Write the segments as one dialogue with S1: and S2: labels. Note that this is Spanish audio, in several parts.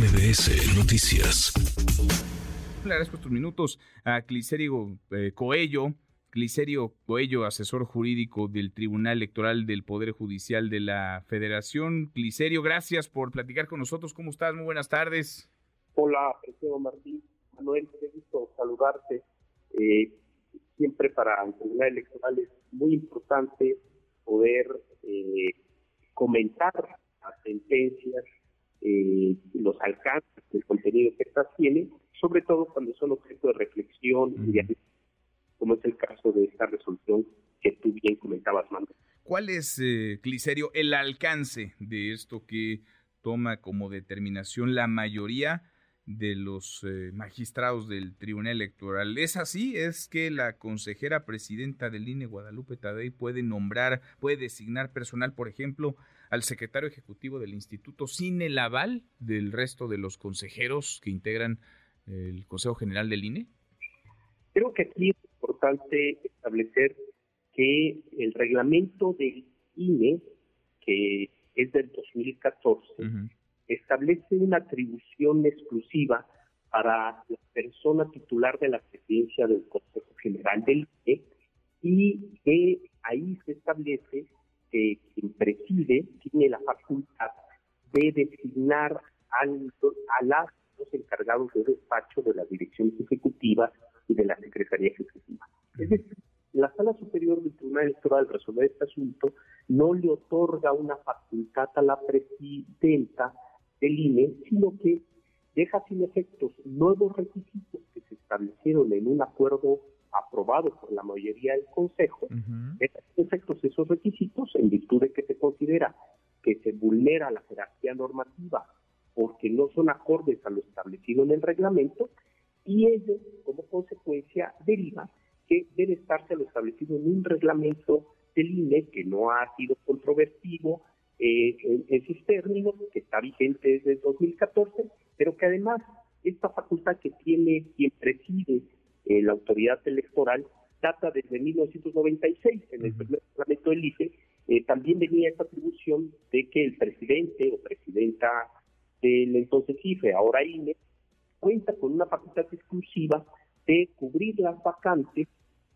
S1: MBS Noticias.
S2: Le agradezco estos minutos a Cliserio eh, Coello, Cliserio Coello, asesor jurídico del Tribunal Electoral del Poder Judicial de la Federación. Cliserio, gracias por platicar con nosotros. ¿Cómo estás? Muy buenas tardes.
S3: Hola, presidente Martín. Manuel, qué gusto saludarte. Eh, siempre para el Tribunal Electoral es muy importante poder eh, comentar las sentencias, eh, los alcances del contenido que estas tienen, sobre todo cuando son objeto de reflexión y como es el caso de esta resolución que tú bien comentabas, Mando.
S2: ¿Cuál es, eh, Cliserio, el alcance de esto que toma como determinación la mayoría de los eh, magistrados del Tribunal Electoral. ¿Es así? ¿Es que la consejera presidenta del INE, Guadalupe Tadei, puede nombrar, puede designar personal, por ejemplo, al secretario ejecutivo del instituto sin el aval del resto de los consejeros que integran el Consejo General del INE?
S3: Creo que aquí es importante establecer que el reglamento del INE, que es del 2014, establece una atribución exclusiva para la persona titular de la presidencia del Consejo General del INE y que ahí se establece que quien preside tiene la facultad de designar al, a los encargados de despacho de la dirección ejecutiva y de la Secretaría Ejecutiva. Es decir, la Sala Superior del Tribunal Electoral resolver este asunto no le otorga una facultad a la presidenta del INE, sino que deja sin efectos nuevos requisitos que se establecieron en un acuerdo aprobado por la mayoría del Consejo, deja sin efectos esos requisitos en virtud de que se considera que se vulnera la jerarquía normativa porque no son acordes a lo establecido en el reglamento y ello como consecuencia deriva que debe estarse lo establecido en un reglamento del INE que no ha sido controvertido, eh, en, esos términos, que está vigente desde el 2014, pero que además esta facultad que tiene quien preside eh, la autoridad electoral data desde 1996, en el primer reglamento del IFE, eh, también venía esta atribución de que el presidente o presidenta del entonces IFE, ahora INE, cuenta con una facultad exclusiva de cubrir las vacantes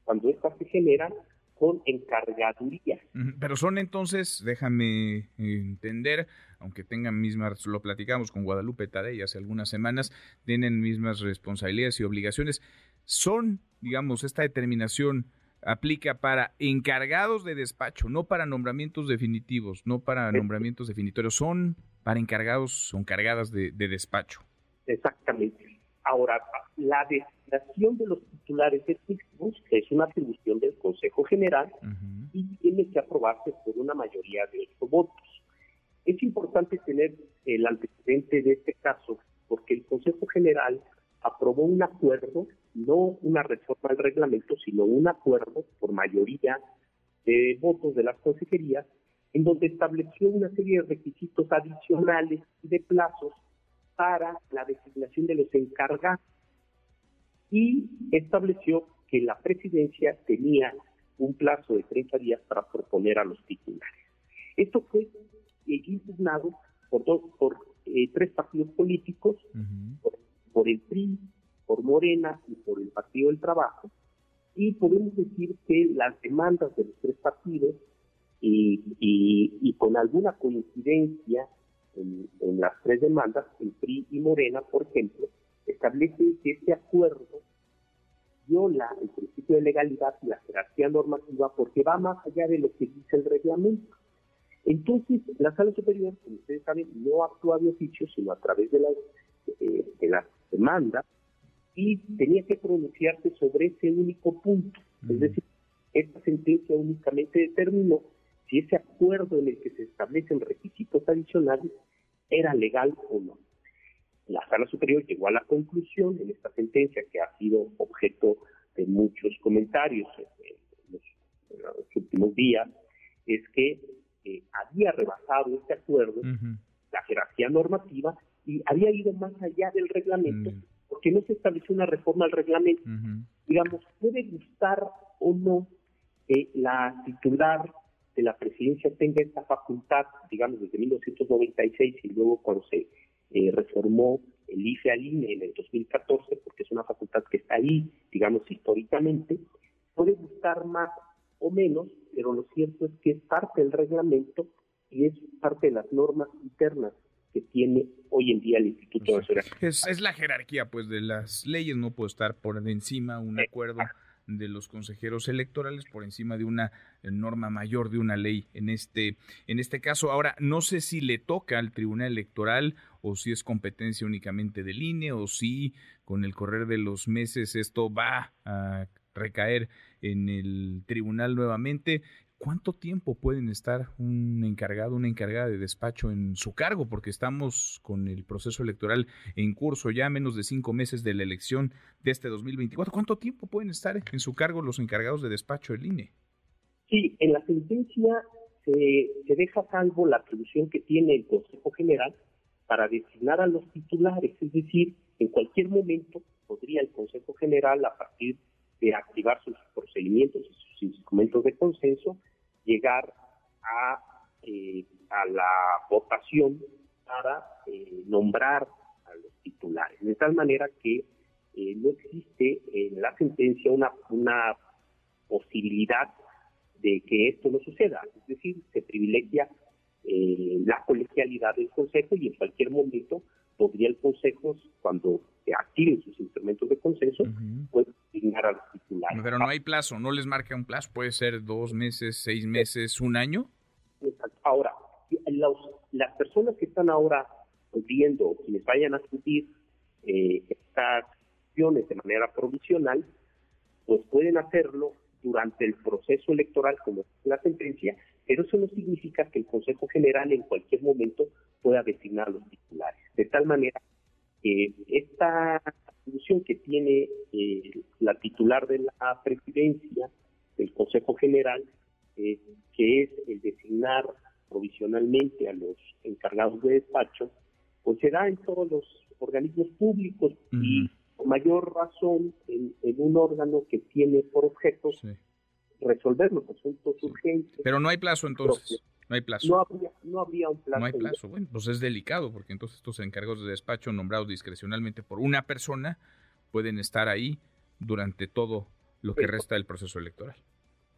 S3: cuando éstas se generan con encargaduría.
S2: Pero son entonces, déjame entender, aunque tengan mismas, lo platicamos con Guadalupe Tadei hace algunas semanas, tienen mismas responsabilidades y obligaciones. Son, digamos, esta determinación aplica para encargados de despacho, no para nombramientos definitivos, no para nombramientos definitorios, son para encargados o encargadas de, de despacho.
S3: Exactamente. Ahora, la designación de los titulares efectivos es una atribución del Consejo General y tiene que aprobarse por una mayoría de ocho votos. Es importante tener el antecedente de este caso porque el Consejo General aprobó un acuerdo, no una reforma al reglamento, sino un acuerdo por mayoría de votos de las consejerías, en donde estableció una serie de requisitos adicionales y de plazos para la designación de los encargados y estableció que la presidencia tenía un plazo de 30 días para proponer a los titulares. Esto fue eh, impugnado por, dos, por eh, tres partidos políticos, por, el PRI, por Morena y por el Partido del Trabajo, y podemos decir que las demandas de los tres partidos y, con alguna coincidencia en, en, las tres demandas, el PRI y Morena, por ejemplo, establece que este acuerdo viola el principio de legalidad y la jerarquía normativa porque va más allá de lo que dice el reglamento. Entonces, la sala superior, como ustedes saben, no actúa de oficio, sino a través de las, eh, de las demandas y tenía que pronunciarse sobre ese único punto. Es decir, esta sentencia únicamente determinó si ese acuerdo en el que se establecen requisitos adicionales era legal o no. La Sala Superior llegó a la conclusión en esta sentencia que ha sido objeto de muchos comentarios en los, últimos días, es que eh, había rebasado este acuerdo la jerarquía normativa y había ido más allá del reglamento mm. porque no se estableció una reforma al reglamento. Digamos, puede gustar o no que la titular de la presidencia tenga esta facultad, digamos, desde 1996 y luego cuando se eh, reformó el IFE al INE en el 2014, porque es una facultad que está ahí, digamos, históricamente, puede gustar más o menos, pero lo cierto es que es parte del reglamento y es parte de las normas internas que tiene hoy en día el Instituto Nacional.
S2: Es, es la jerarquía, pues, de las leyes, no puede estar por encima un acuerdo de los consejeros electorales por encima de una norma mayor de una ley en este en este caso ahora no sé si le toca al Tribunal Electoral o si es competencia únicamente del INE o si con el correr de los meses esto va a recaer en el tribunal nuevamente. ¿Cuánto tiempo pueden estar un encargado, una encargada de despacho en su cargo? Porque estamos con el proceso electoral en curso ya menos de cinco meses de la elección de este 2024. ¿Cuánto tiempo pueden estar en su cargo los encargados de despacho del INE?
S3: Sí, en la sentencia se, deja salvo la atribución que tiene el Consejo General para designar a los titulares, es decir, en cualquier momento podría el Consejo General, a partir de activar sus procedimientos y sus instrumentos de consenso, llegar a, eh, a la votación para eh, nombrar a los titulares. De tal manera que eh, no existe en la sentencia una, una posibilidad de que esto no suceda. Es decir, se privilegia la colegialidad del Consejo y en cualquier momento podría el Consejo, cuando activen sus instrumentos de consenso, puede designar a los titulares.
S2: Pero no hay plazo, no les marca un plazo, puede ser dos meses, seis meses, un año.
S3: Ahora, las personas que están ahora viendo, quienes vayan a subir eh, estas acciones de manera provisional, pues pueden hacerlo durante el proceso electoral, como es la sentencia, pero eso no significa que el Consejo General en cualquier momento pueda designar a los titulares. De tal manera que esta atribución que tiene eh, la titular de la presidencia del Consejo General, eh, que es el designar provisionalmente a los encargados de despacho, pues se en todos los organismos públicos y con mayor razón en, un órgano que tiene por objeto resolver los asuntos urgentes.
S2: Pero no hay plazo entonces. No hay plazo.
S3: No habría, no habría un plazo.
S2: No hay plazo. Bueno, pues es delicado porque entonces estos encargos de despacho nombrados discrecionalmente por una persona pueden estar ahí durante todo lo que resta del proceso electoral.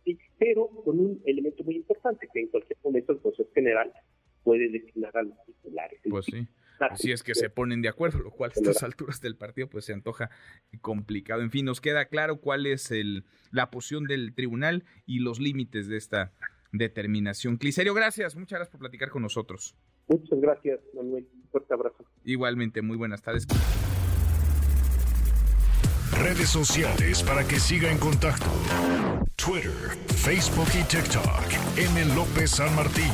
S3: Sí, pero con un elemento muy importante, que en cualquier momento el Consejo General puede designar a los titulares.
S2: Pues sí. Así es que se ponen de acuerdo, lo cual a estas alturas del partido pues se antoja complicado. En fin, nos queda claro cuál es el, la posición del tribunal y los límites de esta determinación. Cliserio, gracias, muchas gracias por platicar con nosotros.
S3: Muchas gracias, Manuel. Un fuerte abrazo.
S2: Igualmente, muy buenas tardes.
S1: Redes sociales para que siga en contacto: Twitter, Facebook y TikTok. M. López San Martín.